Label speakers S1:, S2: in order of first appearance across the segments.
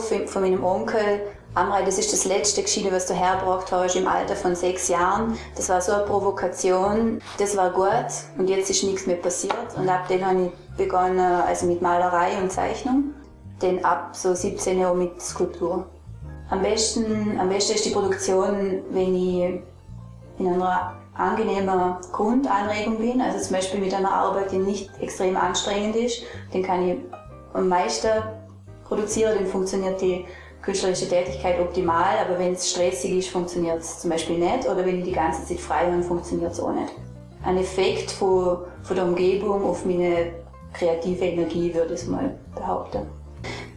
S1: Von meinem Onkel, Amrei, das ist das letzte Geschichte, was du hergebracht hast im Alter von sechs Jahren. Das war so eine Provokation, das war gut und jetzt ist nichts mehr passiert. Und ab dann habe ich begonnen also mit Malerei und Zeichnung, dann ab so 17 Jahren mit Skulptur. Am besten, am besten ist die Produktion, wenn ich in einer angenehmer Grundanregung bin, also zum Beispiel mit einer Arbeit, die nicht extrem anstrengend ist, dann kann ich am meisten produzieren, dann funktioniert die künstlerische Tätigkeit optimal, aber wenn es stressig ist, funktioniert es zum Beispiel nicht oder wenn ich die ganze Zeit frei habe, funktioniert es auch nicht. Ein Effekt von, von der Umgebung auf meine kreative Energie, würde ich mal behaupten.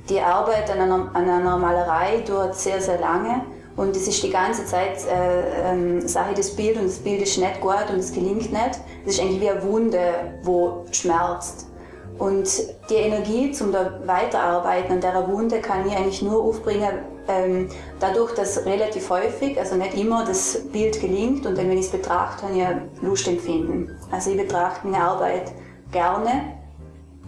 S1: Die Arbeit an einer, an einer Malerei dauert sehr, sehr lange und es ist die ganze Zeit äh, ähm, Sache des Bild und das Bild ist nicht gut und es gelingt nicht. Es ist eigentlich wie eine Wunde, wo schmerzt. Und die Energie zum Weiterarbeiten an der Wunde kann ich eigentlich nur aufbringen, ähm, dadurch, dass relativ häufig, also nicht immer, das Bild gelingt und dann, wenn ich es betrachte, habe ich Lust empfinden. Also ich betrachte meine Arbeit gerne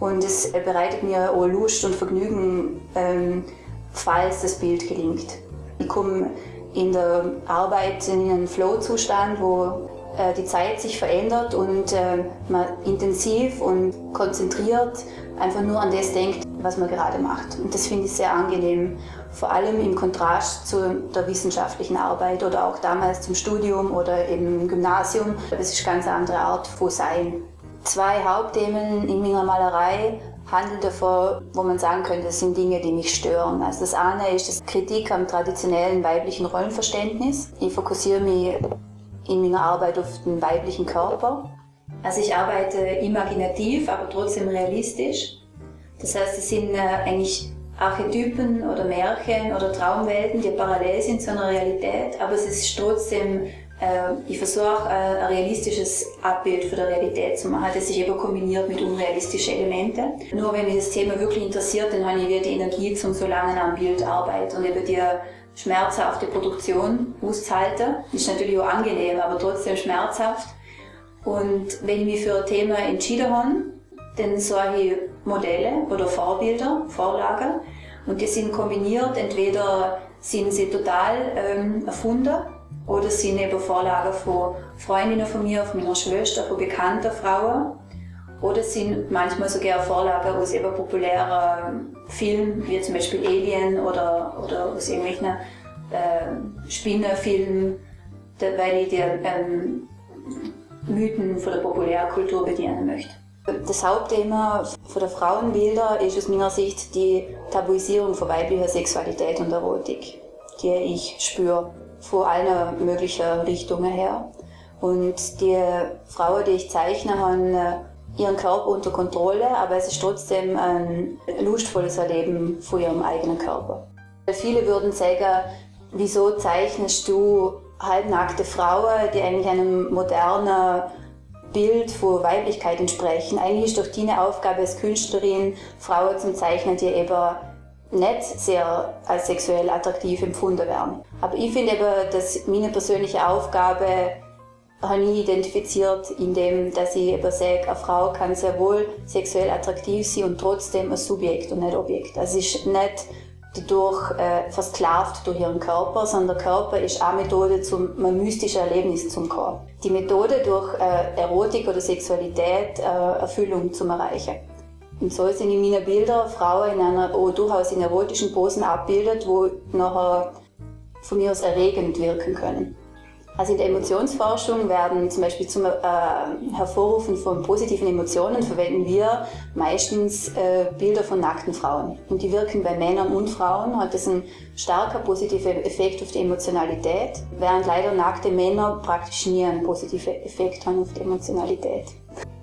S1: und es bereitet mir auch Lust und Vergnügen, ähm, falls das Bild gelingt. Ich komme in der Arbeit in einen Flow-Zustand, wo äh, die Zeit sich verändert und äh, man intensiv und konzentriert einfach nur an das denkt, was man gerade macht. Und das finde ich sehr angenehm, vor allem im Kontrast zu der wissenschaftlichen Arbeit oder auch damals zum Studium oder im Gymnasium. Das ist eine ganz andere Art von Sein. Zwei Hauptthemen in meiner Malerei handeln davon, wo man sagen könnte, das sind Dinge, die mich stören. Also das eine ist das Kritik am traditionellen weiblichen Rollenverständnis. Ich fokussiere mich in meiner Arbeit auf den weiblichen Körper. Also ich arbeite imaginativ, aber trotzdem realistisch. Das heißt, es sind äh, eigentlich Archetypen oder Märchen oder Traumwelten, die parallel sind zu einer Realität, aber es ist trotzdem, äh, ich versuche äh, ein realistisches Abbild für die Realität zu machen, das sich eben kombiniert mit unrealistischen Elementen. Nur wenn mich das Thema wirklich interessiert, dann habe ich wieder die Energie zum so lange am Bild arbeiten und eben die schmerzhafte Produktion auszuhalten. Ist natürlich auch angenehm, aber trotzdem schmerzhaft. Und wenn ich mich für ein Thema entschieden habe, dann suche ich Modelle oder Vorbilder, Vorlagen. Und die sind kombiniert, entweder sind sie total ähm, erfunden oder sind eben Vorlagen von Freundinnen von mir, von meiner Schwester, von bekannten Frauen. Oder sind manchmal sogar Vorlagen aus eben populären Filmen, wie zum Beispiel Alien oder, oder aus irgendwelchen äh, Spinnenfilmen, weil ich die ähm, Mythen von der Populärkultur bedienen möchte. Das Hauptthema der Frauenbilder ist aus meiner Sicht die Tabuisierung von weiblicher Sexualität und Erotik, die ich spüre, von allen möglichen Richtungen her. Und die Frauen, die ich zeichne, haben äh, ihren Körper unter Kontrolle, aber es ist trotzdem ein lustvolles Erleben von ihrem eigenen Körper. Viele würden sagen, wieso zeichnest du halbnackte Frauen, die eigentlich einem modernen Bild von Weiblichkeit entsprechen. Eigentlich ist doch deine Aufgabe als Künstlerin, Frauen zu zeichnen, die eben nicht sehr als sexuell attraktiv empfunden werden. Aber ich finde eben, dass meine persönliche Aufgabe habe ich identifiziert, indem dass ich eben sage, eine Frau kann sehr wohl sexuell attraktiv sein und trotzdem ein Subjekt und nicht Objekt. Also es ist nicht dadurch äh, versklavt durch ihren Körper, sondern der Körper ist eine Methode zum ein mystisches Erlebnis zum Körper. Die Methode durch äh, Erotik oder Sexualität äh, Erfüllung zu erreichen. Und so sind in meinen Bildern Frauen in einer oh, durchaus in erotischen Posen abbildet, wo nachher von mir aus erregend wirken können. Also in der Emotionsforschung werden zum Beispiel zum äh, Hervorrufen von positiven Emotionen verwenden wir meistens äh, Bilder von nackten Frauen. Und die wirken bei Männern und Frauen, hat das einen starker positiver Effekt auf die Emotionalität, während leider nackte Männer praktisch nie einen positiven Effekt haben auf die Emotionalität.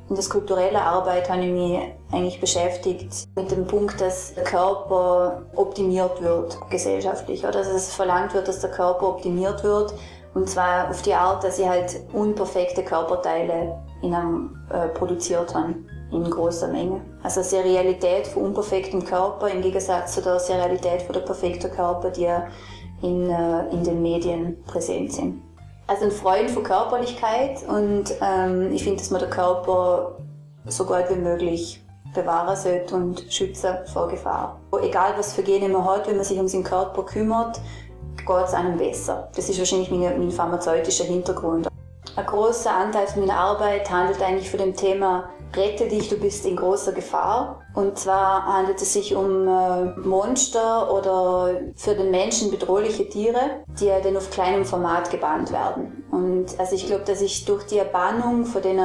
S1: In der skulpturellen Arbeit habe ich mich eigentlich beschäftigt mit dem Punkt, dass der Körper optimiert wird gesellschaftlich, oder dass es verlangt wird, dass der Körper optimiert wird und zwar auf die Art, dass sie halt unperfekte Körperteile in einem, äh, produziert haben in großer Menge. Also Serialität von unperfektem Körper im Gegensatz zu der Serialität von der perfekten Körper, die in, äh, in den Medien präsent sind. Also ein Freund von Körperlichkeit und ähm, ich finde, dass man den Körper so gut wie möglich bewahren sollte und schützen vor Gefahr. Egal was für Gene man hat, wenn man sich um seinen Körper kümmert, geht es einem besser. Das ist wahrscheinlich mein, mein pharmazeutischer Hintergrund. Ein großer Anteil meiner Arbeit handelt eigentlich von dem Thema Rette dich, du bist in großer Gefahr. Und zwar handelt es sich um äh, Monster oder für den Menschen bedrohliche Tiere, die ja dann auf kleinem Format gebannt werden. Und also ich glaube, dass ich durch die Erbannung von den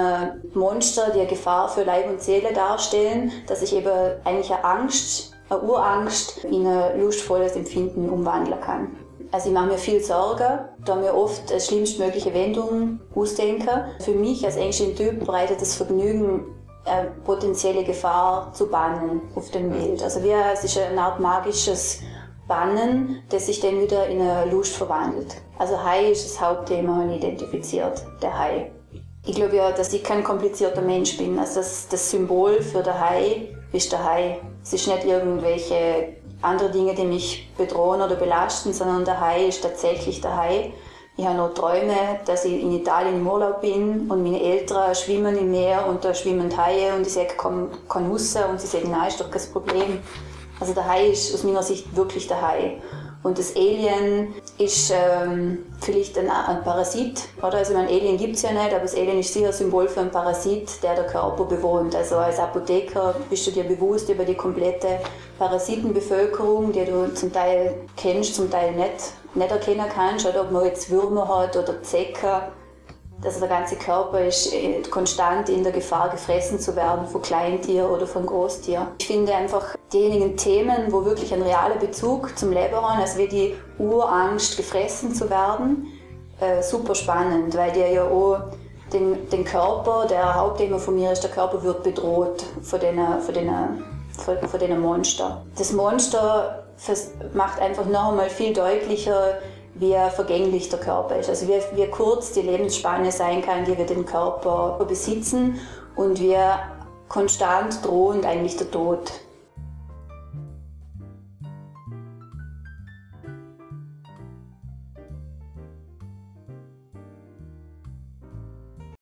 S1: Monster, die eine Gefahr für Leib und Seele darstellen, dass ich eben eigentlich eine Angst, eine Urangst in ein lustvolles Empfinden umwandeln kann. Also ich mache mir viel Sorgen, da mir oft die schlimmstmögliche Wendung ausdenke. Für mich als ängstlichen Typ bereitet das Vergnügen, eine potenzielle Gefahr zu bannen auf dem Bild. Also wie, es ist eine Art magisches Bannen, das sich dann wieder in eine Lust verwandelt. Also Hai ist das Hauptthema, ich identifiziert, der Hai. Ich glaube ja, dass ich kein komplizierter Mensch bin. Also das, das Symbol für den Hai ist der Hai. Es ist nicht irgendwelche andere Dinge, die mich bedrohen oder belasten, sondern der Hai ist tatsächlich der Hai. Ich habe noch Träume, dass ich in Italien im Urlaub bin und meine Eltern schwimmen im Meer und da schwimmen Haie und ich sage, komm, raus und sie sagen, nein, ist doch kein Problem. Also der Hai ist aus meiner Sicht wirklich der Hai. Und das Alien ist ähm, vielleicht ein, ein, Parasit, oder? Also ein Alien gibt es ja nicht, aber das Alien ist sicher ein Symbol für einen Parasit, der der Körper bewohnt. Also als Apotheker bist du dir bewusst über die komplette Parasitenbevölkerung, die du zum Teil kennst, zum Teil nicht, nicht erkennen kannst, oder ob man jetzt Würmer hat oder Zecken also der ganze Körper ist äh, konstant in der Gefahr, gefressen zu werden von Kleintier oder von Großtier. Ich finde einfach diejenigen Themen, wo wirklich ein realer Bezug zum Leben haben, also wie die Urangst, gefressen zu werden, äh, super spannend, weil die ja auch den, den Körper, der Hauptthema von mir ist, der Körper wird bedroht von den, von den, von, von den Monster. Das Monster macht einfach noch einmal viel deutlicher, wie vergänglich der Körper ist. Also wie, wie kurz die Lebensspanne sein kann, die wir den Körper besitzen und wie konstant drohend eigentlich der Tod